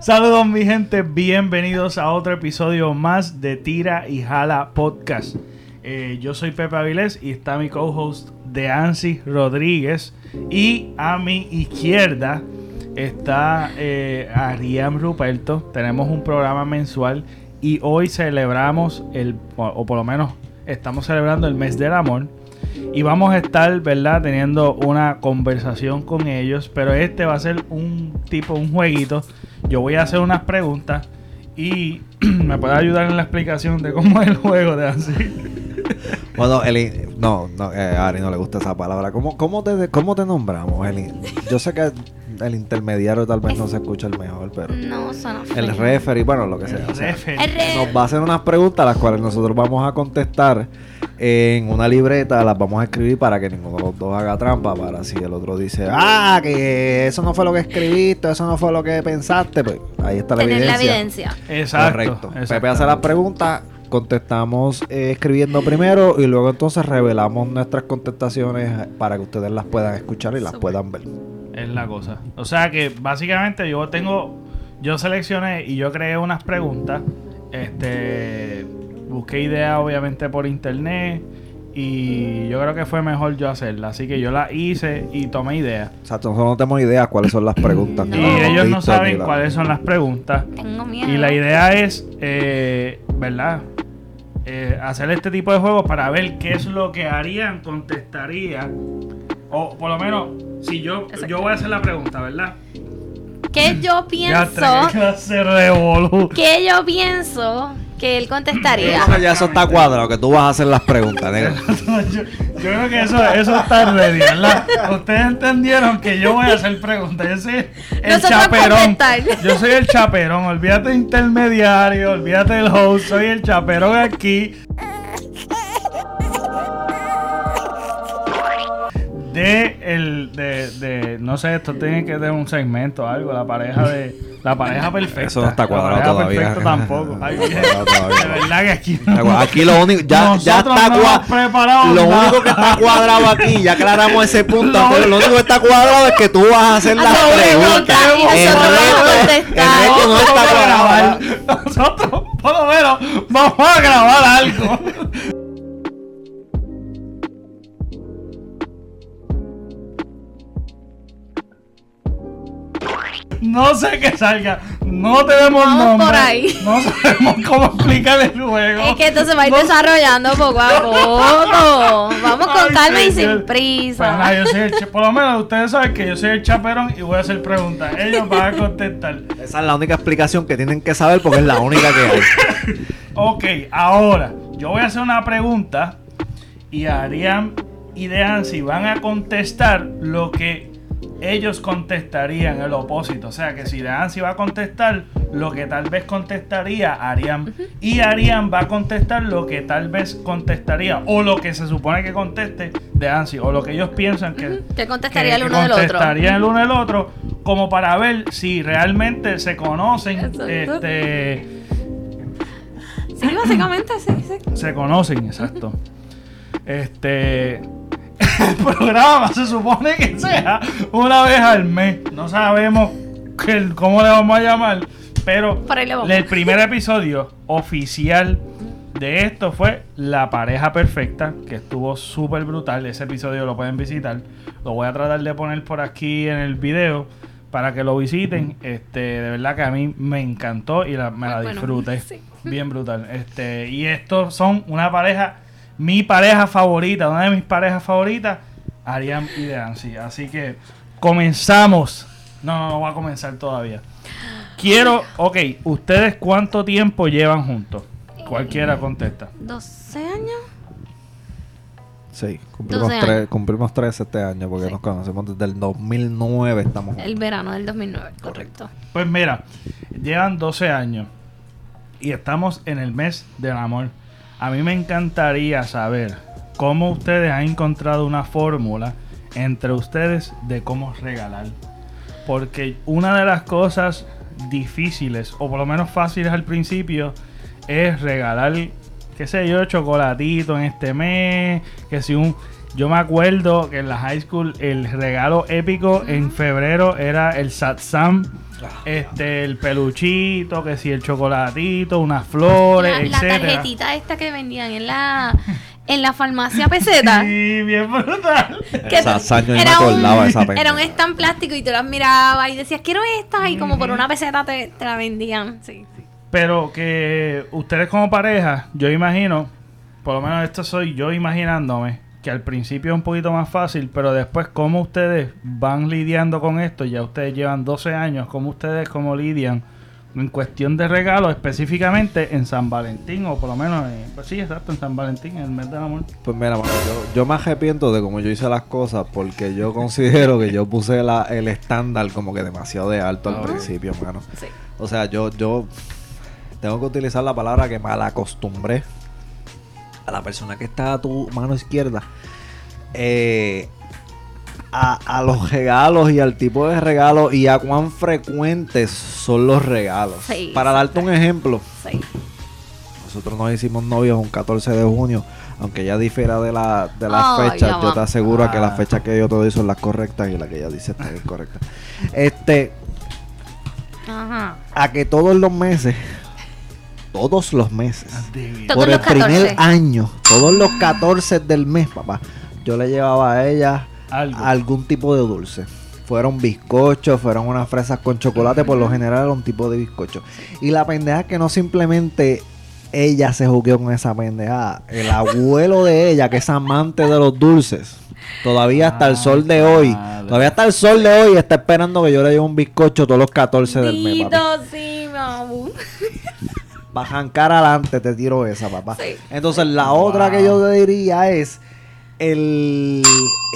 Saludos mi gente, bienvenidos a otro episodio más de Tira y Jala Podcast. Eh, yo soy Pepe Avilés y está mi co-host de Ansi Rodríguez. Y a mi izquierda está eh, Ariam Ruperto. Tenemos un programa mensual y hoy celebramos el, o por lo menos estamos celebrando el mes del amor. Y vamos a estar, ¿verdad? Teniendo una conversación con ellos. Pero este va a ser un tipo, un jueguito. Yo voy a hacer unas preguntas. Y me puede ayudar en la explicación de cómo es el juego de así. Bueno, Eli, no, no eh, a Ari no le gusta esa palabra. ¿Cómo, cómo, te, cómo te nombramos, Eli? Yo sé que el intermediario tal vez no se escucha el mejor, pero No, suena el referee, bueno, lo que sea. o sea, Referee. El re- nos va a hacer unas preguntas las cuales nosotros vamos a contestar en una libreta, las vamos a escribir para que ninguno de los dos haga trampa, para si el otro dice, ah, que eso no fue lo que escribiste, eso no fue lo que pensaste, pues ahí está la Tener la evidencia. evidencia. Exacto. Correcto. Pepe hace las preguntas, contestamos eh, escribiendo primero y luego entonces revelamos nuestras contestaciones para que ustedes las puedan escuchar y las puedan ver. Es la cosa. O sea que básicamente yo tengo, yo seleccioné y yo creé unas preguntas. Este, busqué ideas obviamente por internet y yo creo que fue mejor yo hacerlas. Así que yo las hice y tomé ideas. O sea, nosotros no tenemos idea cuáles son las preguntas. No. Y ellos no saben la- cuáles son las preguntas. Tengo miedo. Y la idea es, eh, ¿verdad? Eh, hacer este tipo de juegos para ver qué es lo que harían, contestaría. O por lo menos, si yo, Exacto. yo voy a hacer la pregunta, ¿verdad? ¿Qué yo Ya pienso? qué clase de revolú. ¿Qué yo pienso que él contestaría? Ya eso está cuadrado, que tú vas a hacer las preguntas, negro. yo, yo creo que eso, eso está ready, ¿verdad? Ustedes entendieron que yo voy a hacer preguntas. Yo soy el Nosotros chaperón. Yo soy el chaperón. Olvídate de intermediario, olvídate del host. Soy el chaperón aquí. De el de, de no sé, esto tiene que tener un segmento o algo, la pareja de la pareja perfecta. Eso no está La cuadrado pareja todavía. perfecta tampoco. Ay, No está cuadrado todavía. de verdad que aquí Aquí lo único, ya, ya está no cuadrado. Lo nada. único que está cuadrado aquí, ya aclaramos ese punto. Lo pero lo único que está cuadrado es que tú vas a hacer las Hacer preguntas. El resto- el resto no está cuadrado. grabar. Nosotros, por lo menos, vamos a grabar algo. No sé qué salga. No tenemos Vamos nombre. por ahí. No sabemos cómo explicar el juego. Es que esto se va a ir No- desarrollando poco a poco. Vamos con Ay, calma y sin prisa. Pues nada, yo soy el cha- por lo menos ustedes saben que yo soy el chaperón y voy a hacer preguntas. Ellos van a contestar. Esa es la única explicación que tienen que saber porque es la única que hay. Ok, ahora yo voy a hacer una pregunta y Ariam y Deansi van a contestar lo que ellos contestarían el opósito. O sea que si Deansi va a contestar lo que tal vez contestaría Ariam y Ariam va a contestar lo que tal vez contestaría o lo que se supone que conteste Deansi o lo que ellos piensan que, ¿Qué contestaría que- el que uno del otro? contestarían el uno del otro como para ver si realmente se conocen Exacto. este Sí, básicamente sí, sí. se conocen, exacto. Este. El programa se supone que sea una vez al mes. No sabemos que- cómo le vamos a llamar. Pero el primer episodio oficial de esto fue La pareja perfecta, que estuvo súper brutal. Ese episodio lo pueden visitar. Lo voy a tratar de poner por aquí en el video para que lo visiten. Este, de verdad que a mí me encantó y la- me la Bueno, disfruté. sí. Bien brutal. Este, y estos son una pareja, mi pareja favorita, una de mis parejas favoritas, Ariam y Deansi. Así que comenzamos. No, no, no voy a comenzar todavía. Quiero, ok, ¿ustedes cuánto tiempo llevan juntos? Cualquiera contesta. 12 años. Sí, cumplimos 12 tres, años. cumplimos tres este año porque Sí. nos conocemos desde el 2009. Estamos El verano del 2009, correcto. Pues mira, llevan 12 años y estamos en el mes del amor. A mí me encantaría saber cómo ustedes han encontrado una fórmula entre ustedes de cómo regalar. Porque una de las cosas difíciles, o por lo menos fáciles al principio, es regalar, qué sé yo, chocolatito en este mes, que si un Yo me acuerdo que en la high school el regalo épico en febrero era el satsam, este, el peluchito, que si el chocolatito, unas flores, La, la etcétera. tarjetita esta que vendían en la en la farmacia peseta. Sí, bien brutal. que Esa yo me era un- acordaba de esa Era un stand plástico y tú las mirabas y decías, quiero esta. Y como por una peseta te, te la vendían. Sí, sí. Pero que ustedes como pareja, yo imagino, por lo menos esto soy yo imaginándome, que al principio es un poquito más fácil, pero después cómo ustedes van lidiando con esto, ya ustedes llevan 12 años, cómo ustedes cómo lidian en cuestión de regalos, específicamente en San Valentín, o por lo menos, eh, pues sí, exacto, en San Valentín, en el mes del amor. Pues mira, mano, yo, yo me arrepiento de cómo yo hice las cosas porque yo considero que yo puse la- el estándar como que demasiado de alto al Ah. principio, mano. sí. O sea, yo, yo tengo que utilizar la palabra que mal acostumbré a la persona que está a tu mano izquierda eh, a, a los regalos y al tipo de regalos y a cuán frecuentes son los regalos. Sí, Para darte un ejemplo, sí. nosotros nos hicimos novios un 14 de junio, aunque ya difiera de la, de la fecha, ya yo va. te aseguro que Ah. las fechas que yo te doy son las correctas y la que ella dice está incorrecta. Este, Ajá. a que todos los meses, todos los meses, Todos por el los primer 14. año, todos los 14 del mes, papá, yo le llevaba a ella Algo. algún tipo de dulce. Fueron bizcochos, fueron unas fresas con chocolate, por lo general era un tipo de bizcocho. Y la pendeja es que no simplemente ella se jugueó con esa pendeja. El abuelo de ella, que es amante de los dulces, todavía hasta el sol de hoy, todavía hasta el sol de hoy está esperando que yo le lleve un bizcocho todos los 14 del mes, papi. Sí. Para jancar adelante te tiro esa, papá. Sí. Entonces, la otra que yo te diría es el,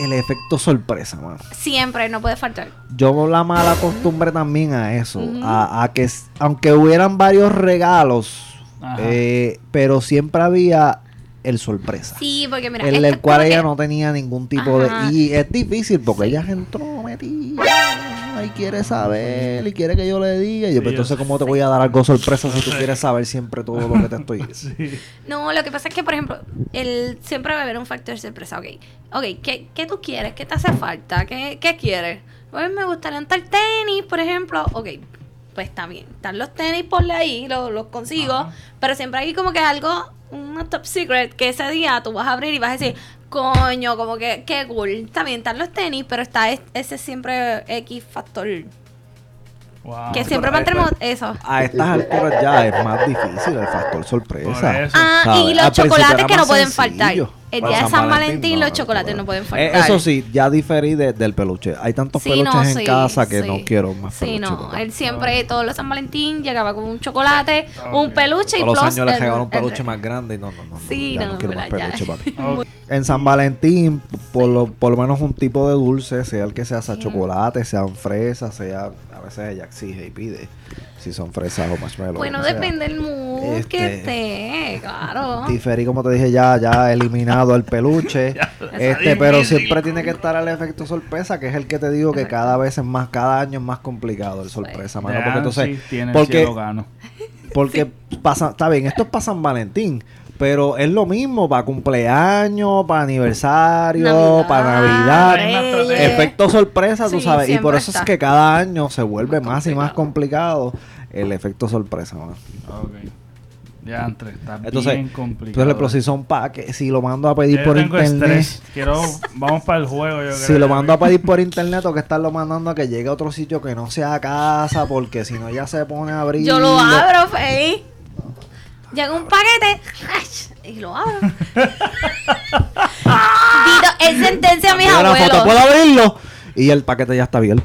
el efecto sorpresa, mano. Siempre, no puede faltar. Yo la mala costumbre también a eso, a, a que aunque hubieran varios regalos, eh, pero siempre había el sorpresa. Sí, porque mira. el es cual ella que- no tenía ningún tipo Ajá. de... Y es difícil porque ella se entró metida y quiere saber y quiere que yo le diga. Y yo, Sí, pues, entonces. ¿cómo te voy a dar algo sorpresa si tú quieres saber siempre todo lo que te estoy diciendo? Sí. No, lo que pasa es que, por ejemplo, el, siempre va a haber un factor sorpresa. Ok, ok, ¿qué, qué tú quieres? ¿Qué te hace falta? ¿Qué, qué quieres? Pues me gustaría tal tenis, por ejemplo. Ok, pues está bien. Están los tenis, ponle ahí, lo- los consigo. Ajá. Pero siempre hay como que algo, una top secret, que ese día tú vas a abrir y vas a decir, coño, como que, qué cool. Bien, están los tenis, pero está es- ese siempre X factor. Wow. que siempre mantenemos eso. A estas alturas ya es más difícil el factor sorpresa. Ah, ¿sabes? y los chocolates que no pueden sencillo. faltar. El día de San Valentín, los no, chocolates no. no pueden Eh, faltar. eso sí, ya diferí de- del peluche. Hay tantos Sí, peluches no, en sí, casa que sí. no quiero más Sí, no. Él siempre, todos los San Valentín, llegaba con un chocolate, un Ok. peluche y Todos los años le el- regalan un el- peluche más grande y no, no, no. Sí, ya no, no quiero más peluche, papi. Ok. En San Valentín, por lo, por lo menos un tipo de dulce, sea el que sea, sea chocolate, sean fresas, sea, a veces ella exige y pide si son fresas o marshmallow. Bueno, sea. depende del mood Este, que esté, claro. Diferí, como te dije, ya, ya eliminado el peluche. este, pero difícil. siempre tiene que estar el efecto sorpresa, que es el que te digo que cada vez es más, cada año es más complicado el sorpresa, mano. Porque entonces, sí, porque, gano. porque pasa, está bien, esto es para San Valentín. Pero es lo mismo para cumpleaños, para aniversario, Navidad, para Navidad. Reyes. Efecto sorpresa, tú Sí, sabes. Y por eso es que cada año se vuelve más, y más complicado. El efecto sorpresa, mano. Ok. Ya entre, está Entonces, bien complicado. Entonces, pero si son pa que si lo mando a pedir Yo por tengo internet, estrés. Quiero, vamos para el juego, yo si creo. lo mando a pedir por internet, o que estarlo mandando a que llegue a otro sitio que no sea a casa, porque si no ya se pone a abrir. Yo lo abro, Fey. Llega un paquete y lo abro. Dito, es sentencia a mis la foto, ¿puedo abuelos. abrirlo? Y el paquete ya está abierto.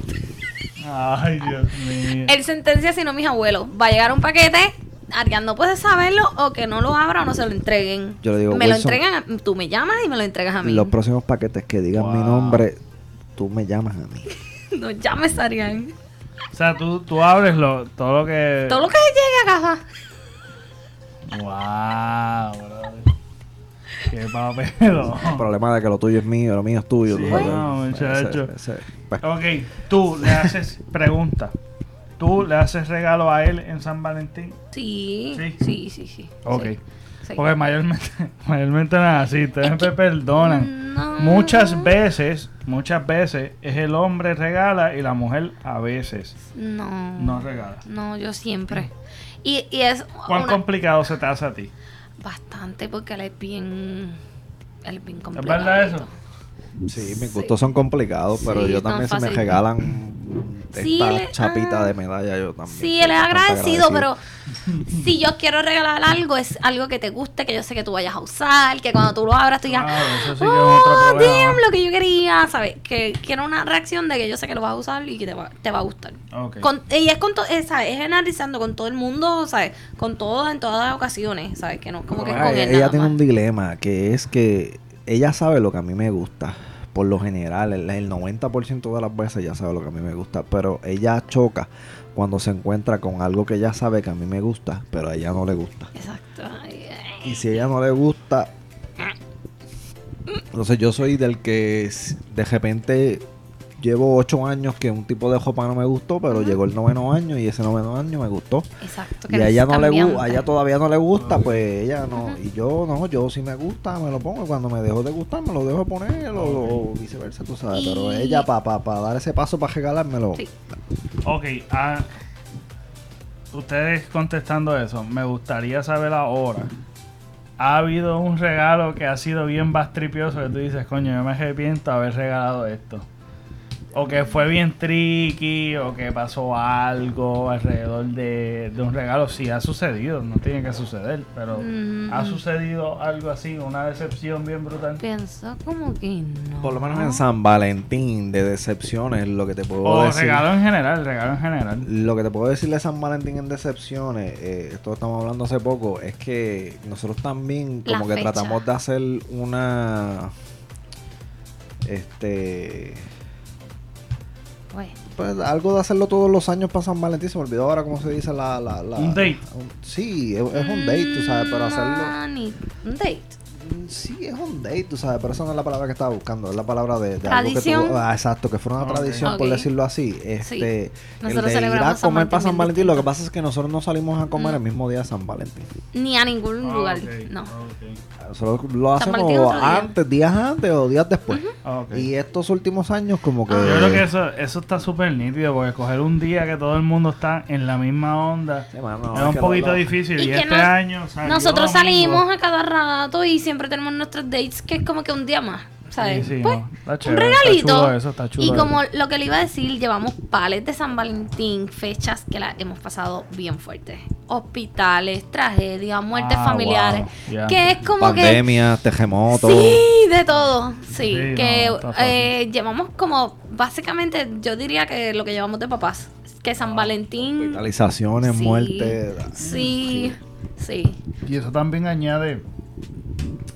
Ay, Dios mío. Él sentencia sino mis abuelos. Va a llegar un paquete, Arián no puede saberlo o que no lo abra o no se lo entreguen. Yo le digo, me lo entregan, a- tú me llamas y me lo entregas a mí. Los próximos paquetes que digan mi nombre, tú me llamas a mí. No llames a Arián. O sea, tú, tú abres lo, todo lo que... Todo lo que llegue a casa. Wow, brother. Qué papelo. El problema de que lo tuyo es mío, lo mío es tuyo. Sí, tú sabes. no, muchacho. Ese- ese- pues, Ok, tú le haces pregunta. ¿Tú le haces regalo a él en San Valentín? Sí, Sí. sí, sí, sí. Ok. sí. Porque mayormente, mayormente no es así. Ustedes me perdonan. No. Muchas veces, muchas veces es el hombre regala y la mujer a veces No. no regala. No, yo siempre. Y, y es ¿Cuán una- complicado se te hace a ti? Bastante porque él es bien. Él es bien ¿Es complicado. verdad eso? Sí, mis gustos son complicados, pero yo también si me regalan Sí, esta le- chapita ah. de medalla, yo también. Sí, él es agradecido, pero si yo quiero regalar algo, es algo que te guste, que yo sé que tú vayas a usar, que cuando tú lo abras tú digas, eso sí es oh, damn, lo que yo quería, ¿sabes? Que quiero una reacción de que yo sé que lo vas a usar y que te va, te va a gustar. Ok. Con, y es con todo, es, ¿sabes? Es analizando con todo el mundo, ¿sabes? Con todo, en todas las ocasiones, ¿sabes? Que no, como que es con él ella nada tiene más. un dilema que es que ella sabe lo que a mí me gusta. Por lo general, el, el 90% de las veces ella sabe lo que a mí me gusta, pero ella choca cuando se encuentra con algo que ella sabe que a mí me gusta, pero a ella no le gusta. Exacto. Y si a ella no le gusta, entonces yo soy del que de repente llevo ocho años que un tipo de ropa no me gustó, pero llegó el noveno año y ese noveno año me gustó. Exacto. Y que a ella no le a ella todavía no le gusta, pues ella no. Y yo no, yo si me gusta me lo pongo. y Cuando me dejó de gustar me lo dejo poner o, o viceversa, tú sabes. Pero Y- ella para pa, pa dar ese paso para regalármelo. Sí. Ok, ah, ustedes contestando eso, me gustaría saber ahora. ¿Ha habido un regalo que ha sido bien bastripioso que tú dices, coño, yo me arrepiento de haber regalado esto? O que fue bien tricky, o que pasó algo alrededor de, de un regalo. Sí, ha sucedido, no tiene que suceder, pero Mm. ha sucedido algo así, una decepción bien brutal. Pienso como que no. Por lo menos en San Valentín de decepciones, lo que te puedo O decir. regalo en general, regalo en general. Lo que te puedo decir de San Valentín en decepciones, eh, esto estamos hablando hace poco, es que nosotros también La como que fecha. tratamos de hacer una este Pues, pues algo de hacerlo todos los años para San Valentín, se me olvidó ahora cómo se dice la... la, la- Un date. un- sí, es, es un date, tú sabes, pero hacerlo... no, ni- un date. Sí, es un date, tú sabes, pero esa no es la palabra que estaba buscando, es la palabra de, de algo que Tradición. tú- ah, exacto, que fuera una tradición, por decirlo así. Este, el Nosotros de ir a comer para San Valentín lo que pasa es que nosotros no salimos a comer Mm. el mismo día de San Valentín. Ni a ningún Ah, lugar. No. ok, Nosotros lo hacemos día. antes, días antes o días después. Y estos últimos años como que... Ah. Yo creo que eso, eso está súper nítido porque coger un día que todo el mundo está en la misma onda Sí, mano, es es un poquito lo- difícil. Y, Y este no- año salió Nosotros salimos a cada rato y siempre tenemos nuestros dates que es como que un día más. ¿Sabes? Sí, sí, Pues, no, está un regalito. Está chulo eso, está chulo y como eso. lo que le iba a decir, llevamos pales de San Valentín, fechas que las hemos pasado bien fuertes. Hospitales, tragedias, muertes Ah, familiares. wow. Que es como que. Pandemia, terremoto. Sí, de todo. Sí, Sí, que no, eh, llevamos como, básicamente, yo diría que lo que llevamos de papás. Que San Valentín. Hospitalizaciones, Sí. muertes. Sí, sí. Y eso también añade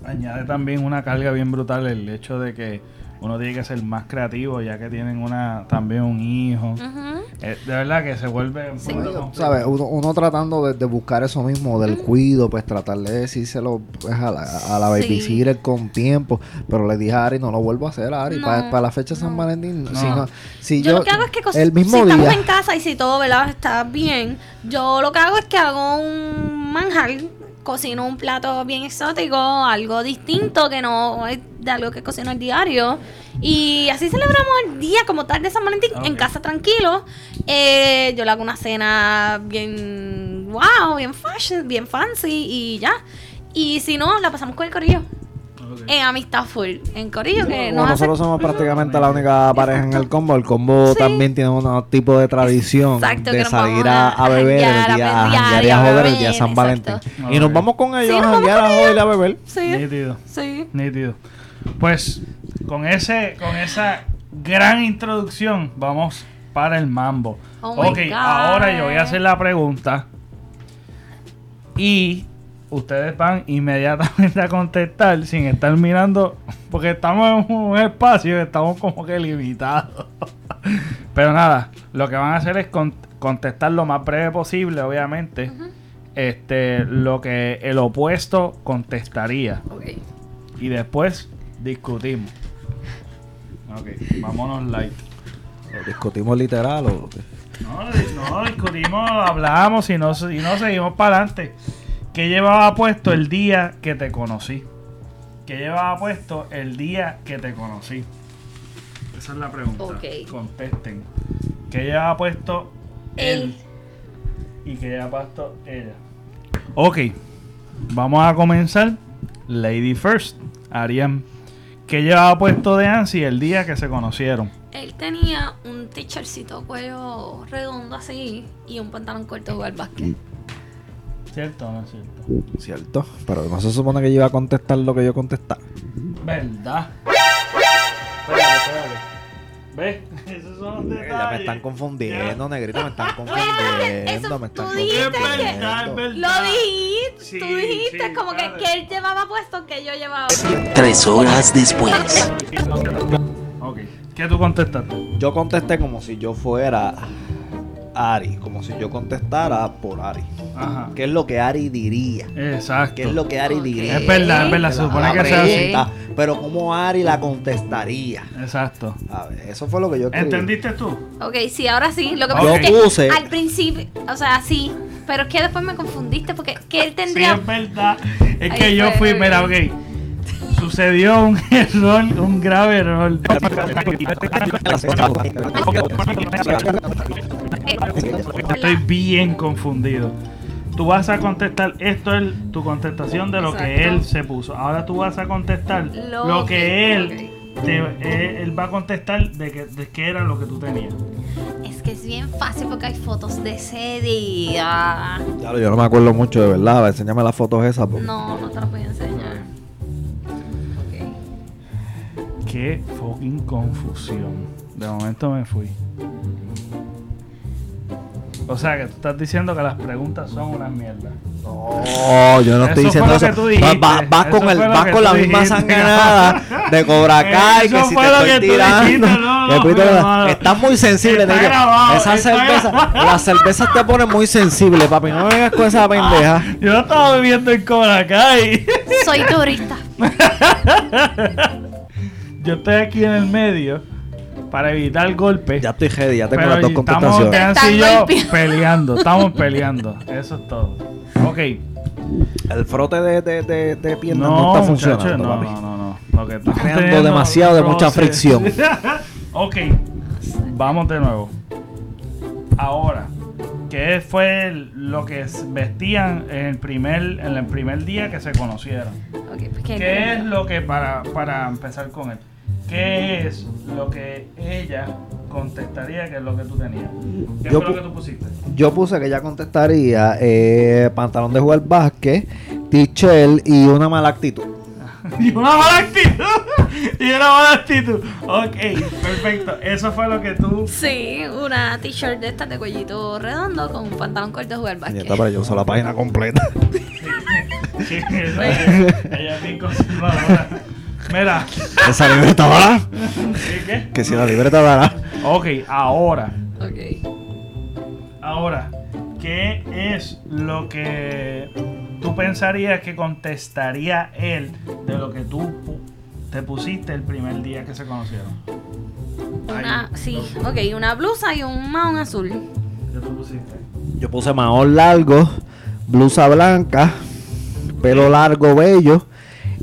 añade también una carga bien brutal el hecho de que uno tiene que ser más creativo ya que tienen una también un hijo. Eh, de verdad que se vuelve un Sí. poquito complicado. ¿Sabes? Uno, uno tratando de, de buscar eso mismo, del cuido, pues tratar de decírselo pues, a la, a la Sí. babysitter con tiempo. Pero le dije a Ari, no lo vuelvo a hacer, Ari. No, para, la fecha de San. Valentín, No. si, no- si Yo, yo, lo que hago es que el mismo si día. estamos en casa y si todo ¿verdad? está bien, yo lo que hago es que hago un manjar, cocino un plato bien exótico, algo distinto que no es de algo que cocino al diario. Y así celebramos el día como tal de San Valentín en casa tranquilo. Eh, yo le hago una cena bien wow, bien fashion, bien fancy y ya. Y si no, la pasamos con el corillo. En amistad full. En corillo que nos hace nosotros somos prácticamente la única pareja en el combo, el combo Sí. también tiene un tipo de tradición Exacto, de salir a, beber el janguear, día, a janguear y y a a joder el día de San exacto. Valentín. Y nos vamos con ellos Sí, a janguear, a joder y a beber. Sí. Nítido. Sí. Nítido. Pues con ese, con esa gran introducción, vamos para el mambo. Oh ok, ahora yo voy a hacer la pregunta. Y ustedes van inmediatamente a contestar sin estar mirando. Porque estamos en un espacio y estamos como que limitados. Pero nada, lo que van a hacer es con- contestar lo más breve posible, obviamente. Este, lo que el opuesto contestaría. Ok. Y después discutimos. Ok, vámonos light. ¿Lo discutimos literal o? No, no discutimos, hablamos y no, y no seguimos para adelante. ¿Qué llevaba puesto el día que te conocí? ¿Qué llevaba puesto el día que te conocí? Esa es la pregunta. Ok. Contesten. ¿Qué llevaba puesto él? Él. Y qué llevaba puesto ella. Ok. Vamos a comenzar. Lady First. Ariam. ¿Qué llevaba puesto de Ansi el día que se conocieron? Él tenía un t-shirtcito cuello redondo así y un pantalón corto de básquet. ¿Cierto o no es cierto? Cierto, pero no se supone que yo iba a contestar lo que yo contestaba. ¿Verdad? Espérate, espérate. ¿Ves? Esos son los detalles. Ya me están confundiendo, negrito, me están confundiendo, me tú están dijiste Es verdad, es confundiendo. verdad. Lo dijiste, Sí, tú dijiste sí, como que, que él llevaba puesto que yo llevaba. Tres horas después. Ok. ¿Qué tú contestaste? Yo contesté como si yo fuera Ari, como si yo contestara por Ari. Ajá. ¿Qué es lo que Ari diría? Exacto. ¿Qué es lo que Ari diría? Es verdad, es verdad. Se supone que sea así. Pero ¿cómo Ari la contestaría? Exacto. A ver, eso fue lo que yo escribí. ¿Entendiste tú? Ok, sí, ahora sí. Lo que Yo pasa es que puse- al principio, o sea, sí, pero es que después me confundiste porque que él Sí, tendría... es verdad. Es Ahí que yo fui, mira, ok. Sucedió un error, un grave error. Estoy bien confundido. Tú vas a contestar, esto es tu contestación de lo que él se puso. Ahora tú vas a contestar lo, Lo que, que- él, te- eh, él va a contestar de que, de qué era lo que tú tenías. Es que es bien fácil porque hay fotos de ese día. Claro, yo no me acuerdo mucho de verdad. Enséñame las fotos esas. porque- No, no te las voy a enseñar. Qué fucking confusión. De momento me fui. O sea que tú estás diciendo que las preguntas son una mierda. No, yo no estoy diciendo eso. tú Eso con, el, vas con la misma sanganada de Cobra Kai que si te lo estoy que tirando. dijiste, no, que no, estás muy sensible, Está grabado, Esa cerveza, grabado. las cervezas te ponen muy sensible, papi. No me vengas con esa pendeja. Yo no estaba bebiendo en Cobra Kai. Soy turista. Yo estoy aquí en el medio para evitar golpes. Ya estoy ready, ya tengo las dos estamos contestaciones. Nancy y yo peleando. Estamos peleando. Eso es todo. Ok. El frote de, de, de, de piernas no, No, está muchacho, funcionando, no, papi. no, no, no. Lo que estamos creando demasiado de mucha fricción. ok, vamos de nuevo. Ahora, ¿qué fue lo que vestían en el primer, en el primer día que se conocieron? Ok, pues, ¿qué- ¿Qué es lo que, para, para empezar con él, qué es lo que ella contestaría que es lo que tú tenías? ¿Qué Yo fue lo que tú pusiste? Yo puse que ella contestaría eh, pantalón de jugar básquet, t-shirt y una mala actitud. Y una mala actitud. y una mala actitud. Ok, perfecto. Eso fue lo que tú. Sí, una t-shirt de estas de cuellito redondo con un pantalón corto de jugar Y básquet. está, pero yo uso la página completa. Sí, ella ella es bien conservadora. Mira. Esa libreta dará. ¿Qué, qué? Que si la libreta dará. Ok, ahora. Ok. Ahora. ¿Qué es lo que tú pensarías que contestaría él de lo que tú te pusiste el primer día que se conocieron? Una, Ahí. sí, ok, una blusa y un mahón azul. ¿Qué tú pusiste? Yo puse mahón largo, blusa blanca, pelo largo, bello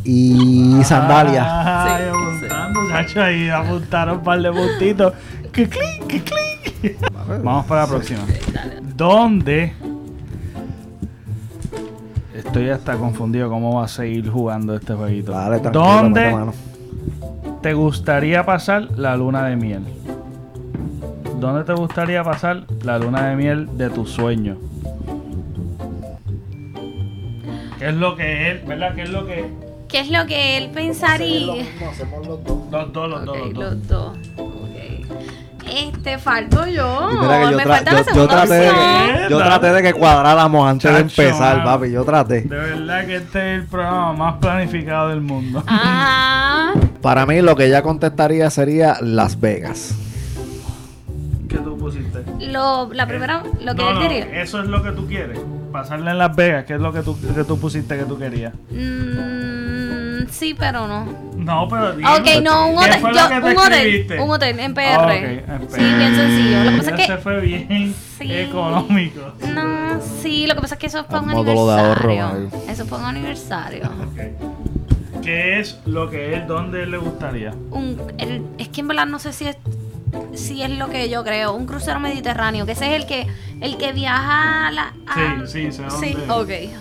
y sandalias. Ay, Sí, apuntando, chacho, ahí apuntaron un par de puntitos. Que clic, que clic. Vamos para la próxima. ¿Dónde? Estoy hasta confundido cómo va a seguir jugando este jueguito. Mete ¿Dónde mano. te gustaría pasar la luna de miel? ¿Dónde te gustaría pasar la luna de miel de tu sueño? ¿Qué es lo que él, verdad? ¿Qué es lo que ¿Qué es lo que él pensaría? hacemos los dos. los dos, los dos, Ok, los dos? los dos. Ok. Este, falto yo. Y mira que yo, Me falta la yo- traté de que, yo traté de que cuadráramos antes de empezar, mano. papi. Yo traté. De verdad que este es el programa más planificado del mundo. Ah, Para mí, lo que ella contestaría sería Las Vegas. ¿Qué tú pusiste? lo, la primera, lo que No, él no, diría. Eso es lo que tú quieres. Pasarle en Las Vegas, ¿qué es lo que tú, que tú pusiste que tú querías? Mm, Mm, sí, pero no. No, pero dime. Ok, no, un ¿Qué hotel. fue yo- lo que te un hotel. Un hotel en PR. Ah, en Sí, bien sencillo. Lo que pasa es que. fue bien Sí. económico. No, sí, lo que pasa es que eso fue un Un módulo de ahorro, aniversario. Eso fue un aniversario. Ok. ¿Qué es lo que él, dónde él le gustaría? Un, el- es que en verdad no sé si es si es lo que yo creo, un crucero mediterráneo, que ese es el que el que viaja a la a- Sí, sí, sé Sí, dónde. ok.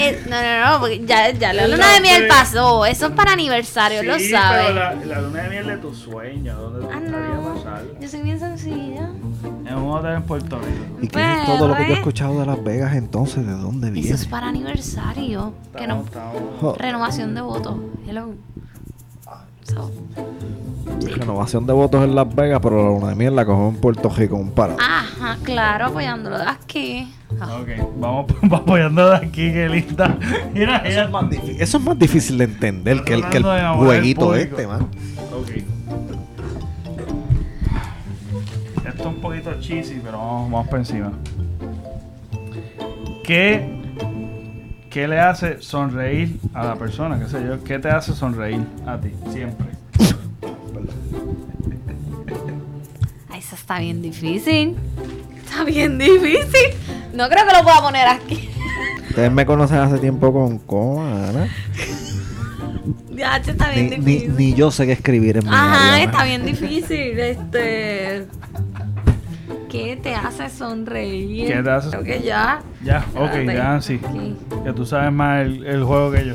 Eh, no, no, no, porque ya, ya la luna de miel pasó. Eso es para aniversario, lo Sí, sabes. pero la, la luna de miel de tu sueño, ¿dónde te Ah, no. pasar? Yo soy bien sencilla. En un hotel en Puerto Rico. ¿Y qué es todo lo que yo he Pues, escuchado de Las Vegas entonces? ¿De dónde Eso viene? es para aniversario. Que no, Estamos, estamos. Renovación de votos. Hello. So, Renovación de votos en Las Vegas, pero la luna de miel la cogió en Puerto Rico, un parado. Ajá, claro, apoyándolo de aquí. Ah, Ok, vamos apoyando de aquí, qué linda. Mira, Eso ella. es, más eso es más difícil de entender que el, que jueguito este, man. Ok. Esto es un poquito cheesy, pero vamos, vamos por encima. ¿Qué, ¿Qué le hace sonreír a la persona? ¿Qué sé yo? ¿Qué te hace sonreír a ti? Siempre. Ay, eso está bien difícil. Está bien difícil. No creo que lo pueda poner aquí. Ustedes me conocen hace tiempo con Coana. Ya, este está bien Ni, difícil. ni yo sé qué escribir en mi Ajá, área, está bien difícil. Este. ¿Qué te hace sonreír? ¿Qué te hace- Creo que ya. Ya, ok, Espérate. ya, sí. Aquí. Que tú sabes más el, el juego que yo.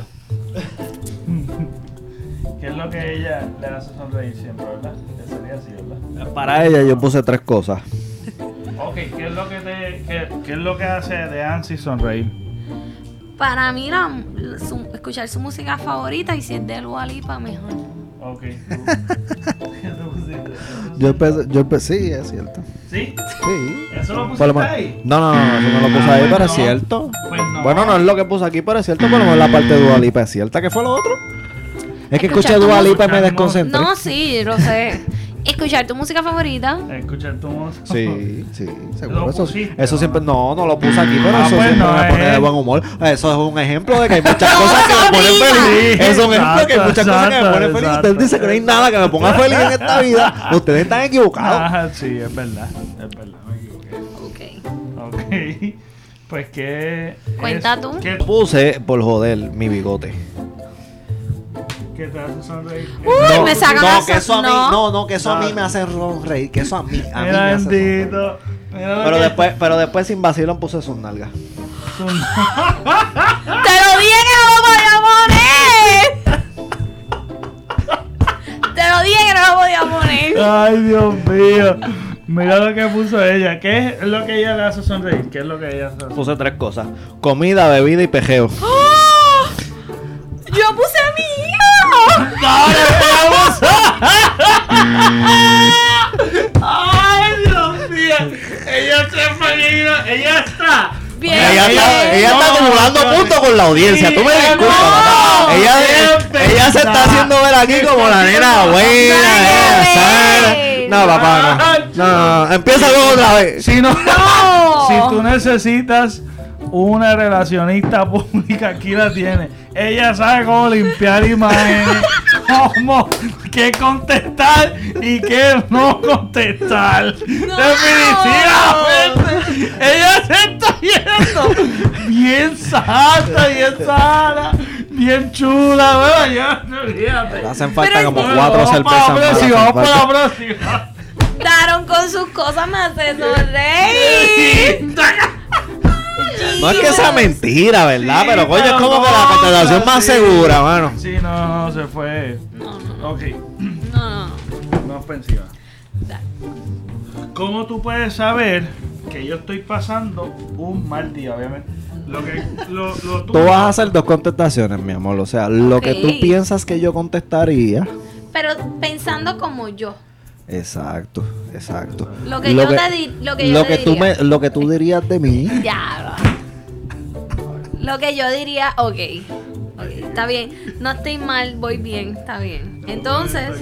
¿Qué es lo que ella le hace sonreír siempre, verdad? Que sería así, ¿verdad? Para ella yo puse tres cosas. Ok, ¿qué es lo que te, qué, qué es lo que hace de Ansi sonreír? Para mí, la, su- escuchar su música favorita y si es de Dua Lipa, mejor. Ok. tú- ¿Qué tú pusiste? Yo empecé, yo empecé, sí, es cierto. ¿Sí? Sí. ¿Eso lo Por pusiste ahí? No, no, no, eso no lo puse Ah, ahí, pues pero es cierto. Pues no. Bueno, no es lo que puse aquí, pero es cierto, por lo menos la parte de Dualipa es cierta. ¿Qué fue lo otro? Es que escuché Dualipa y me desconcentré. No, sí, lo sé. Escuchar tu música favorita. Escuchar tu música. Sí, sí, seguro. Eso, eso siempre, no, no lo puse aquí, pero Ah, eso pues siempre no me pone de buen humor. Eso es un ejemplo de que hay muchas cosas que me ponen feliz. Sí, Es un ejemplo de que hay exacto, muchas cosas que me exacto, ponen feliz. Usted dice que no hay nada que me ponga feliz en esta vida. Ustedes están equivocados. Ah, sí, es verdad. Es verdad, me equivoqué. Ok. Ok. Pues que. Cuenta tú. ¿Qué, Puse por joder mi bigote. Qué te hace sonreír? Uy, me sacan no, que eso a mí, no. no, no, que eso a mí me hace reír, que eso a mí, a mí me hace sonreír. Pero que- después, pero después sin vacilón puse sus nalgas. Te lo dije que no lo podía poner. Te lo dije que no lo podía poner. Ay, Dios mío. Mira lo que puso ella. ¿Qué es lo que ella le hace sonreír? ¿Qué es lo que ella hace sonreír? Puse tres cosas: comida, bebida y pejeo. ¡Oh! Yo puse a mi hijo. Ay, Dios mío. Ella se. Ella está. Bien. Ella, bien. está, ella está acumulando no, puntos con la audiencia. Sí, Tú me disculpas. no, ella, ella se está haciendo ver aquí como la nena buena. No, papá, no. No, no. Empieza luego otra vez. Si no, No. si tú necesitas una relacionista pública, aquí la tienes. Ella sabe cómo limpiar imágenes, cómo, qué contestar y qué no contestar. Definitivamente, ella se está yendo bien santa, bien sana, bien chula. Bueno, ya, hacen falta Pero- como cuatro vamos cervezas para la más. próxima, vamos para la próxima. Daron con sus cosas, me hace sonreír. No es que sea mentira, ¿verdad? Sí, pero coño, es como que la no, contestación más sí. segura, mano. Sí, no, no, se fue. No, no, no. Ok, no, no. vamos para encima. ¿Cómo tú puedes saber que yo estoy pasando un mal día, obviamente? Lo que lo, lo Tú vas a hacer dos contestaciones, mi amor. O sea, lo que tú piensas que yo contestaría. Pero pensando como yo. Exacto, exacto. Lo que yo te di- lo que yo lo te tú diría. me, lo que tú dirías de mí. Ya. Lo que yo diría, ok. Ok, está bien. No estoy mal, voy bien, está bien. Entonces,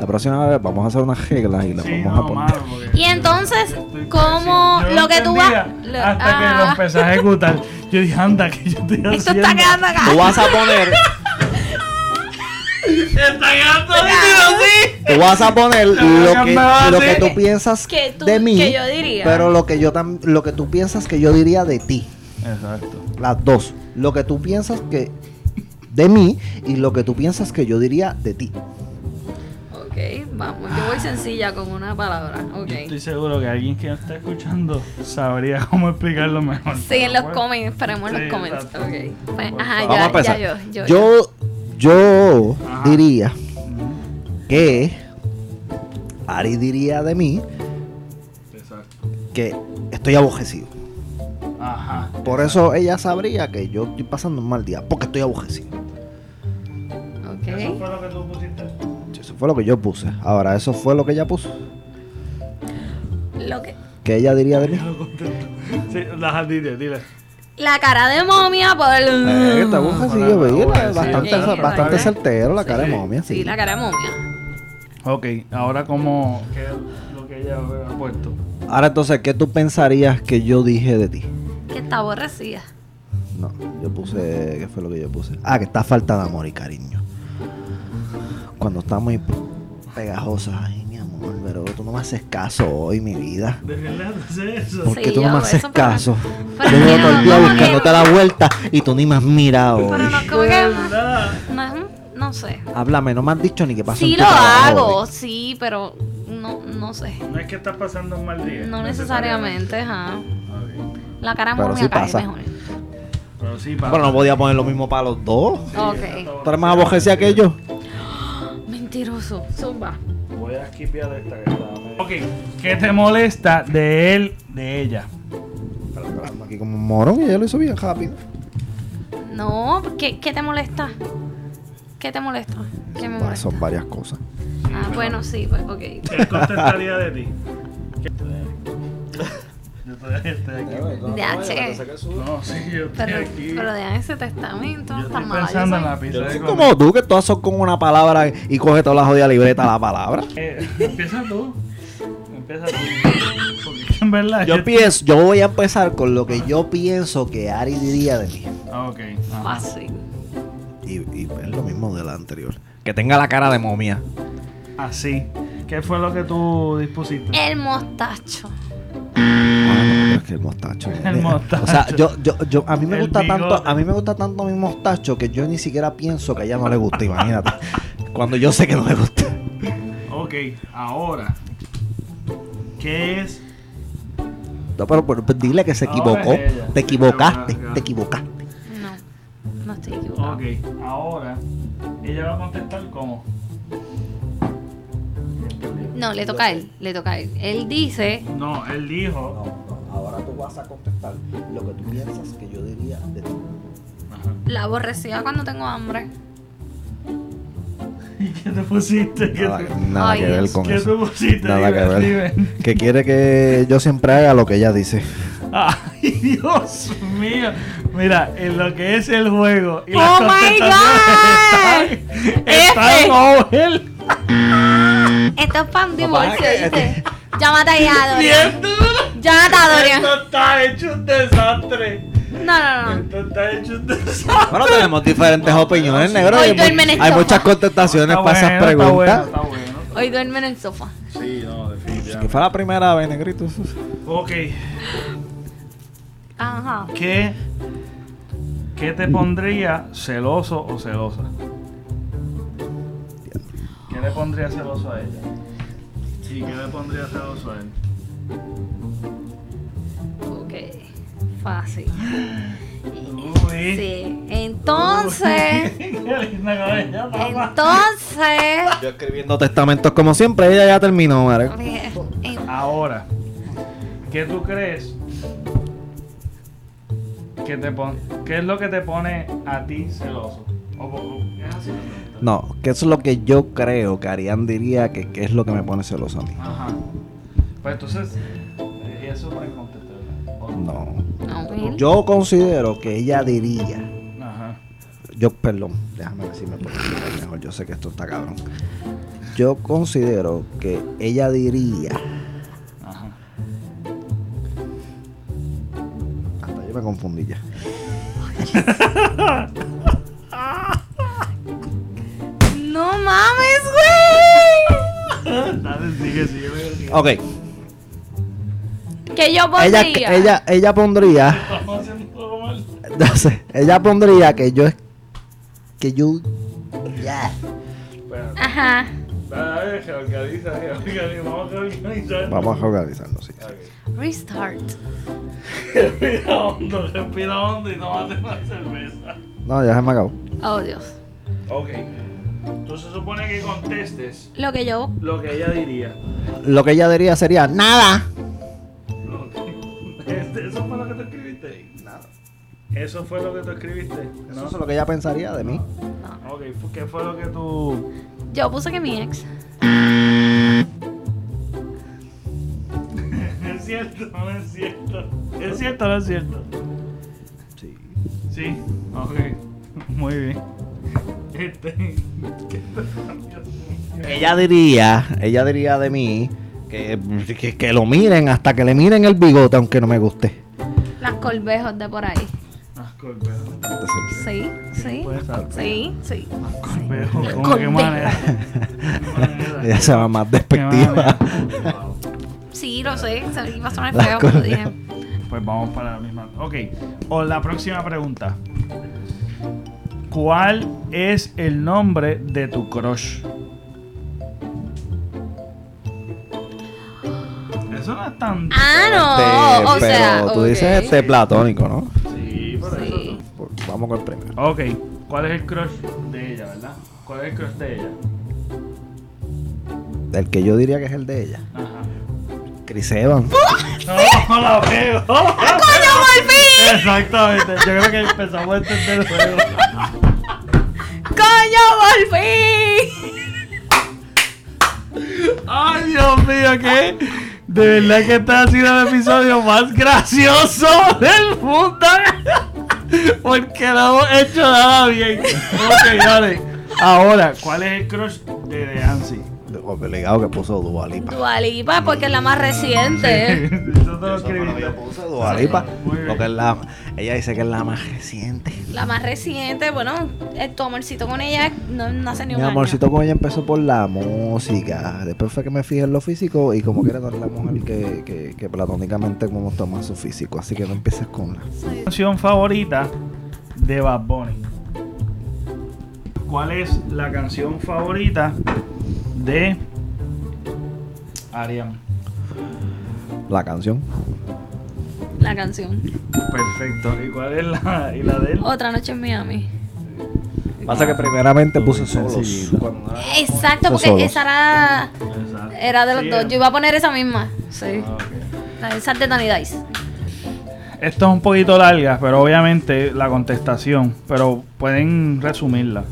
La próxima vez vamos a hacer unas reglas y las Sí, vamos no, a poner. y entonces, Estoy- ¿cómo Yo lo que tú vas. lo- Hasta que ah, lo empecé a ejecutar. Yo dije, anda, que yo estoy haciendo. Esto está quedando acá. Tú vas a poner, Está quedando tú vas a poner lo que, lo que tú piensas Que tú- de mí, que yo diría. pero lo que yo tam, lo que tú piensas que yo diría de ti. Exacto. Las dos. Lo que tú piensas que de mí y lo que tú piensas que yo diría de ti. Ok, vamos. Yo voy sencilla con una palabra. Ok. Yo estoy seguro que alguien que está escuchando sabría cómo explicarlo mejor. Sí, en los comments, esperemos en Sí, los comments. exacto. Ok. Pues, ajá, a ya, empezar. ya yo, yo, yo, yo Ajá. diría que Ari diría de mí Exacto. que estoy abojecido. Ajá. Por eso ella sabría que yo estoy pasando un mal día, porque estoy abojecido. Eso Ok. fue lo que tú pusiste. Eso fue lo que yo puse. Ahora, eso fue lo que ella puso. Lo que, Que ella diría de mí. Sí, las dile, dile. La cara de momia por el. Eh, está bueno, sí, bastante, bastante ok. certero la cara de Sí, momia. Sí. Sí, la cara de momia. Ok, ahora como ¿qué es lo que ella ha puesto? Ahora entonces, ¿qué tú pensarías que yo dije de ti? Que está aborrecida. No, yo puse, ¿qué fue lo que yo puse? Ah, que está falta de amor y cariño. Cuando está muy pegajosa, ay mi amor, pero tú no me haces caso hoy, mi vida. ¿De verdad haces eso? ¿Por Sí, qué tú no me haces caso? Pero Yo llevo todo el no, día buscándote la vuelta y tú ni me has mirado Pero no, como que. No, no sé. Háblame, no me has dicho ni qué pasó Sí en tu lo trabajo hago, hoy. sí, pero no, no sé. No es que estás pasando un mal día. No necesariamente, ajá. Ok. La cara Pero sí cae pasa. mejor. Pero sí, pasa. Pero no podía poner lo mismo para los dos. Ok. ¿Tú eres más abojecida que yo? Mentiroso. Zumba. Voy a skipear esta que está Ok, ¿qué te molesta de él, de ella? Aquí como un morón y ella lo hizo bien rápido. No, ¿qué, qué te molesta? ¿Qué te molesta? ¿Qué me Bah, molesta? Son varias cosas. Ah, bueno, sí, pues, ok. ¿Qué contestaría de ti? ¿Qué- Yo todavía estoy aquí. Ya, che. No, sí, yo estoy Pero, aquí. pero dejan ese testamento. yo estoy pensando en soy. la pizza Yo de soy comida. como tú, que todas son con una palabra y coge toda la jodida libreta la palabra. Eh, empieza tú. Empieza tú. En verdad. Yo pienso, yo voy a empezar con lo que yo pienso que Ari diría de mí. Ah, ok. ajá. Fácil. Y, y es lo mismo de la anterior. Que tenga la cara de momia. Así. ¿Qué fue lo que tú dispusiste? El mostacho. Ah, es que el mostacho. El mostacho. O sea, yo, yo, yo, a mí me El gusta tanto, a mí me gusta tanto mi mostacho que yo ni siquiera pienso que a ella no le gusta, imagínate. Cuando yo sé que no le gusta. Ok, ahora. ¿Qué es? No, pero, pero- pero dile que se equivocó. ella. Te equivocaste, Acá. te equivocaste. No, no estoy equivocado. Ok, ahora. Ella va a contestar como. No, le toca a él, le toca a él. Él dice, No, él dijo. ahora tú vas a contestar lo que tú piensas que yo diría de ti. La aborrecida cuando tengo hambre. ¿Y qué te pusiste? ¿Qué, Nada, te- nada Ay, que ver con qué eso. tú pusiste? Nada que ver. dime. Que quiere que yo siempre haga lo que ella dice. Ay, Dios mío. Mira, en lo que es el juego y Oh las my contestaciones están, están F. over. Esto es No, divorcio, ¿viste? Llámate a Dorian. Bien duro. Llámate a Dorian. Esto está hecho un desastre. No, no, no. Esto está hecho un desastre. Bueno, tenemos diferentes opiniones, negro. Hoy Hay, mu- duermen en hay sofá. muchas contestaciones Está para esas bueno, está preguntas. bueno, está bueno. Hoy duerme en el sofá. Sí, no, Que definitivamente. fue la primera vez, negrito. Ok, Ajá. ¿qué, ¿qué te pondría celoso o celosa? ¿Qué le pondría celoso a ella? ¿Y qué le pondría celoso a él? Fácil. Uy. Sí. Entonces. Qué. Entonces. Yo escribiendo testamentos como siempre, ella ya terminó, madre. Ahora, ¿qué tú crees? Que te pon ¿Qué es lo que te pone a ti celoso? O- o- es así la pregunta. No, que eso es lo que yo creo que Arián diría que, que es lo que me pone celoso a mí. Ajá. Pues entonces, supone contestar. ¿o No. No. Yo considero que ella diría. Ajá. Yo, perdón, déjame decirme por qué mejor. Yo sé que esto está cabrón. Yo considero que ella diría. Ajá. Hasta yo me confundí ya. No mames, güey. Dale, sigue, sigue. sigue. Ok. Que yo Ella, pondría. ella, ella pondría. Todo mal. No sé. Ella pondría que yo. Que yo. Ya. Espérate. Ajá. Vamos a reorganizar. Vamos a organizarnos, sí. Restart. Respira hondo, respira hondo y tómate una cerveza. No, ya se me acabó. Oh, Dios. Ok. Entonces se supone que contestes Lo que yo. lo que ella diría. Lo que ella diría sería nada. ¿Eso fue lo que tú escribiste? Eso ¿No? es lo que ella pensaría de mí. No. Ok, ¿qué fue lo que tú...? Yo puse que mi ex. ¿Es cierto no es cierto? ¿Es cierto o no es cierto? Sí. Sí. Ok. Muy bien. Este... ¿qué te- Ella diría, ella diría de mí que, que, que lo miren hasta que le miren el bigote, aunque no me guste. Las colvejos de por ahí. Ah, Corbejo. Sí, sí. Sí, sí. Corbejo. ¿Cómo? ¿Qué manera? ¿Qué manera? Ella se va más ¿Qué despectiva. Sí, lo sé. Se iba a sonar feo, pero dije. Pues vamos para la misma. Ok. O la próxima pregunta. ¿Cuál es el nombre de tu crush? Eso no es tan. Ah, no. Este, o sea. pero tú ok. dices este platónico, ¿no? Vamos con el primero. Ok. ¿Cuál es el crush de ella, verdad? ¿Cuál es el crush de ella? El que yo diría que es el de ella. Ajá. Chris Evans. No, la veo. ¡Coño, volví! Exactamente. Yo creo que empezamos a entender el juego. ¡Coño, volví! Ay, Dios mío, ¿qué? De verdad que este ha sido el episodio más gracioso del mundo. Porque no hemos hecho nada bien. Ok, dale. Ahora, ¿cuál es el crush de Deancy? Obligado que puso Dualipa. Dualipa, porque es la más reciente. Lo puso Dualipa. Porque es la, ella dice que es la más reciente. La más reciente, bueno, el, tu amorcito con ella no, no hace ni un Mi año. amorcito con ella empezó por la música. Después fue que me fijé en lo físico y como que era con la mujer que, que, que platónicamente como toma su físico. Así que no empieces con la. Sí. canción favorita de Bad Bunny? ¿Cuál es la canción favorita de Ariam? La canción. La canción. Perfecto. ¿Y cuál es la, y la de él? Otra noche en Miami. Pasa que primeramente puse solos. Exacto, Puse porque solos. esa era, Exacto. era de los Sí, dos. Yo iba a poner esa misma. Sí. Ah, ok. La esa de Danny Dice. Esto es un poquito larga, pero obviamente la contestación, pero pueden resumirla.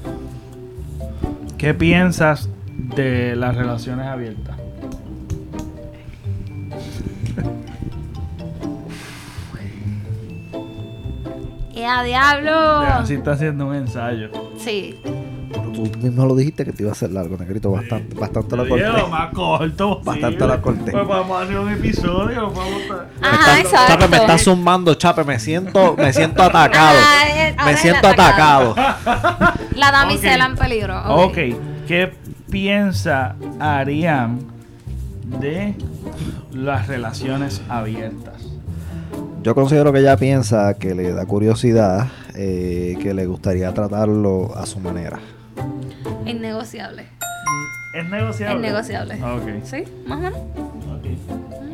¿Qué piensas de las relaciones abiertas? ¡Ea, diablo! Así está haciendo un ensayo. Sí. Pero tú mismo lo dijiste que te iba a hacer largo, negrito. Bastante, bastante dije corté. lo más corto Bastante posible. lo corté. Pues vamos a hacer un episodio. Vamos a... Ajá, exacto. Chape, me está sumando, Chape. Me siento, me siento atacado. Ah, eh, Me siento atacado. atacado. La damisela en peligro. ok, ¿qué piensa Ariam de las relaciones abiertas? Yo considero que ella piensa que le da curiosidad, eh, que le gustaría tratarlo a su manera. Innegociable. ¿Es negociable? Es negociable. Ok. ¿Sí? Más o menos. Ok,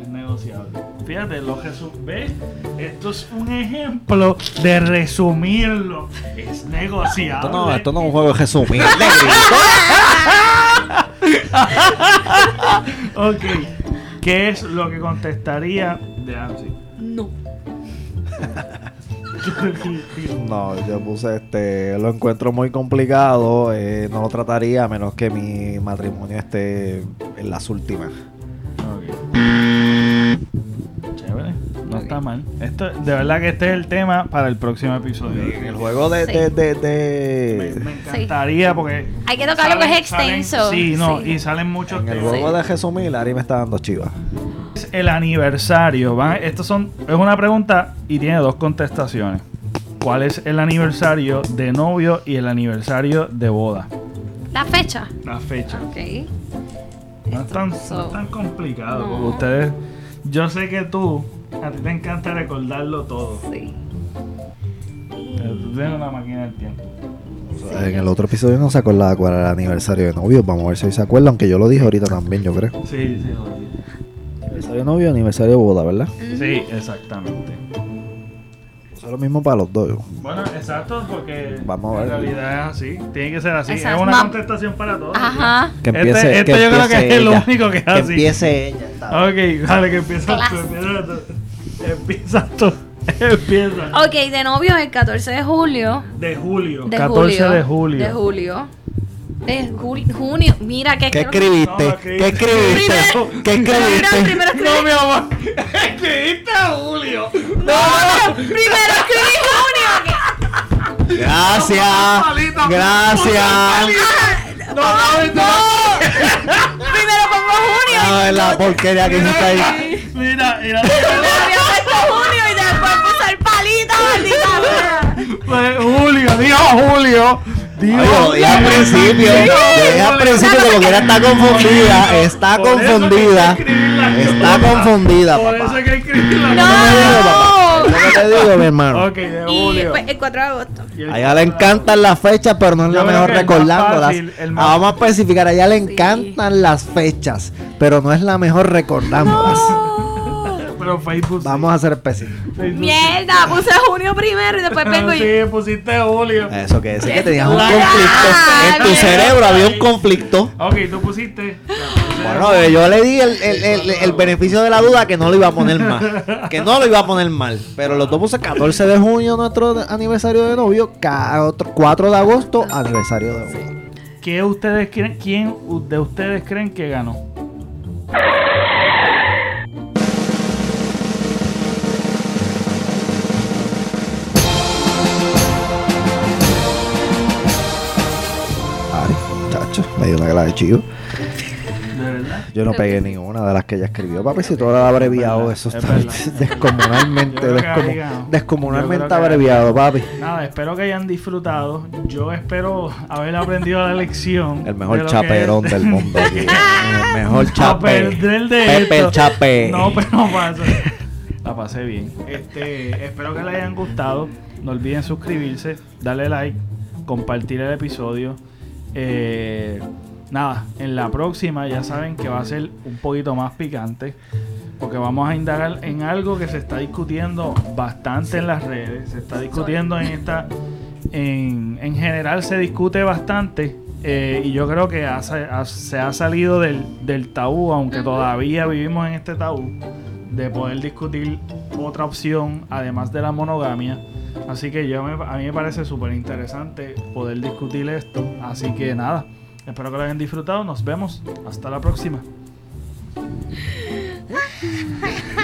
es negociable. Fíjate, lo resu- ¿ves? Esto es un ejemplo de resumirlo. Es negociable. Esto no, esto no es un juego de resumir. Ok, ¿qué es lo que contestaría de Ansi? No. No, yo puse este, lo encuentro muy complicado, eh, no lo trataría a menos que mi matrimonio esté en las últimas. Ok. No está mal. Esto, de verdad que este es el tema para el próximo episodio. En el juego de, Sí. de, de, Me, de- me encantaría porque. Hay que tocar lo que es salen- extenso. sí, no, Sí. y salen muchos en el temas. juego de Resumir, Ari me está dando chivas. Es el aniversario. Van, estos son, es una pregunta y tiene dos contestaciones. ¿Cuál es el aniversario de novio y el aniversario de boda? La fecha. La fecha. Ok. No es tan, no So- es tan complicado. No. Ustedes. Yo sé que tú. A ti te encanta recordarlo todo. Sí. Pero Tú tienes una máquina del tiempo. En el otro episodio no se acordaba cuál era el aniversario de novio. Vamos a ver si hoy se acuerda, aunque yo lo dije ahorita también, yo creo. Sí, sí, jodido. Aniversario de novio, aniversario de boda, ¿verdad? Sí, exactamente. Eso es lo mismo para los dos. Bueno, exacto, porque Vamos a ver. en realidad es así. Tiene que ser así. Exacto. Es una Ma- contestación para todos. Ajá. Que Este- empiece, este que yo creo que empiece es lo ella. único que es Que así. empiece ella. está bien. Ok, dale, que. Empieza tú. Empieza tú. Empieza. Ok, de novio el 14 de julio. De julio. De 14 julio, de julio. De julio. De juli- junio. Mira que ¿Qué escribiste? No, ¿Qué escribiste? Primero- ¿Qué Primero, escribiste? primero escribí. No, mi amor. Escribiste Julio. No, no, primero escribí junio. Gracias. Palito. Gracias. No, no, no. Primero pongo junio. Ah, es la porquería que hiciste ahí. Mira, mira. Pues, Julio, dijo Julio. Dijo dije al principio. Dije al principio como que ella está confundida. Está Por eso que confundida. hay que escribir las Está confundida, Por papá. eso es que hay que escribir la No. ¿Qué te digo, papá? ¿Qué te digo, mi hermano? Ok, de Y Julio. pues, el 4 de agosto. Y el- A ella le encantan las fechas, pero no es Yo la creo mejor que el más recordándolas. fácil, el más- Ah, vamos a especificar, a ella le Sí. encantan las fechas, pero no es la mejor recordándolas. Pero Facebook. sí. Vamos a ser específicos. Facebook sí. Mierda, puse junio primero y después vengo y. Sí, pusiste Julio. Eso que decir que tenías un Ah, conflicto. En tu cerebro había un conflicto. Ok, tú pusiste. Bueno, yo le di el, el- el- el beneficio de la duda que no lo iba a poner mal. Que no lo iba a poner mal. Pero los dos puse 14 de junio, nuestro aniversario de novio. ca- otro 4 de agosto, aniversario de boda. ¿Qué ustedes creen? ¿Quién de ustedes creen que ganó? Me dio una de chivo. De. Yo no pegué ninguna de las que ella escribió. Papi, si todo lo abreviado, Es eso está descomunalmente, descomunalmente abreviado, papi. Nada, espero que hayan disfrutado. Yo espero haber aprendido la lección. El de mejor que chaperón del mundo. aquí. El mejor A chape. perder de Pepe el chape. No, pero pasa. La pasé bien. Este, espero que les hayan gustado. No olviden suscribirse, darle like, compartir el episodio. Eh, nada, en la próxima ya saben que va a ser un poquito más picante. Porque vamos a indagar en algo que se está discutiendo bastante en las redes. Se está discutiendo en esta. En, en general se discute bastante. eh, y yo creo que ha sa- ha- se ha salido del, del tabú, aunque todavía vivimos en este tabú, de poder discutir otra opción además de la monogamia. Así que yo a mí me parece súper interesante poder discutir esto. Así que nada, espero que lo hayan disfrutado. Nos vemos. Hasta la próxima.